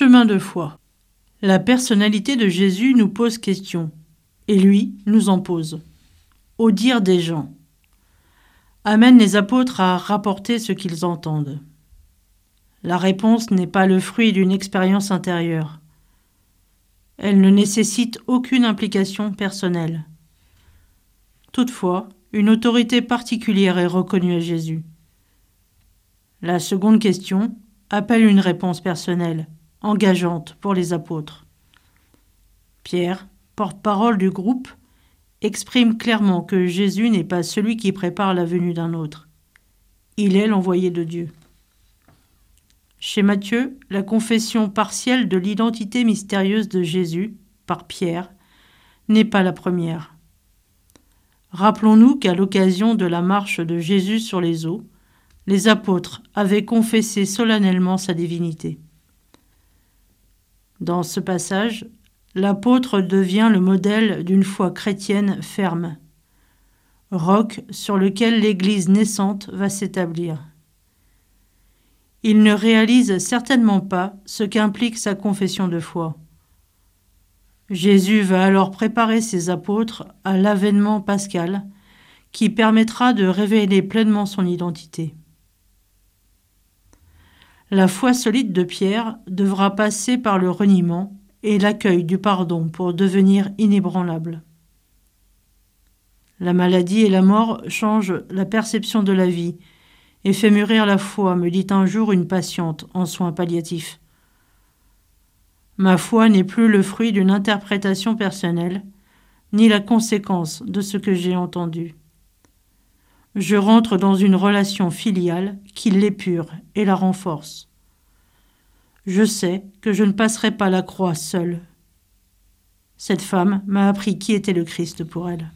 Chemin de foi. La personnalité de Jésus nous pose question, et lui nous en pose. Au dire des gens. Amène les apôtres à rapporter ce qu'ils entendent. La réponse n'est pas le fruit d'une expérience intérieure. Elle ne nécessite aucune implication personnelle. Toutefois, une autorité particulière est reconnue à Jésus. La seconde question appelle une réponse personnelle, engageante pour les apôtres. Pierre, porte-parole du groupe, exprime clairement que Jésus n'est pas celui qui prépare la venue d'un autre. Il est l'envoyé de Dieu. Chez Matthieu, la confession partielle de l'identité mystérieuse de Jésus, par Pierre, n'est pas la première. Rappelons-nous qu'à l'occasion de la marche de Jésus sur les eaux, les apôtres avaient confessé solennellement sa divinité. Dans ce passage, l'apôtre devient le modèle d'une foi chrétienne ferme, roc sur lequel l'Église naissante va s'établir. Il ne réalise certainement pas ce qu'implique sa confession de foi. Jésus va alors préparer ses apôtres à l'avènement pascal qui permettra de révéler pleinement son identité. La foi solide de Pierre devra passer par le reniement et l'accueil du pardon pour devenir inébranlable. La maladie et la mort changent la perception de la vie et fait mûrir la foi, me dit un jour une patiente en soins palliatifs. Ma foi n'est plus le fruit d'une interprétation personnelle, ni la conséquence de ce que j'ai entendu. Je rentre dans une relation filiale qui l'épure et la renforce. Je sais que je ne passerai pas la croix seule. Cette femme m'a appris qui était le Christ pour elle.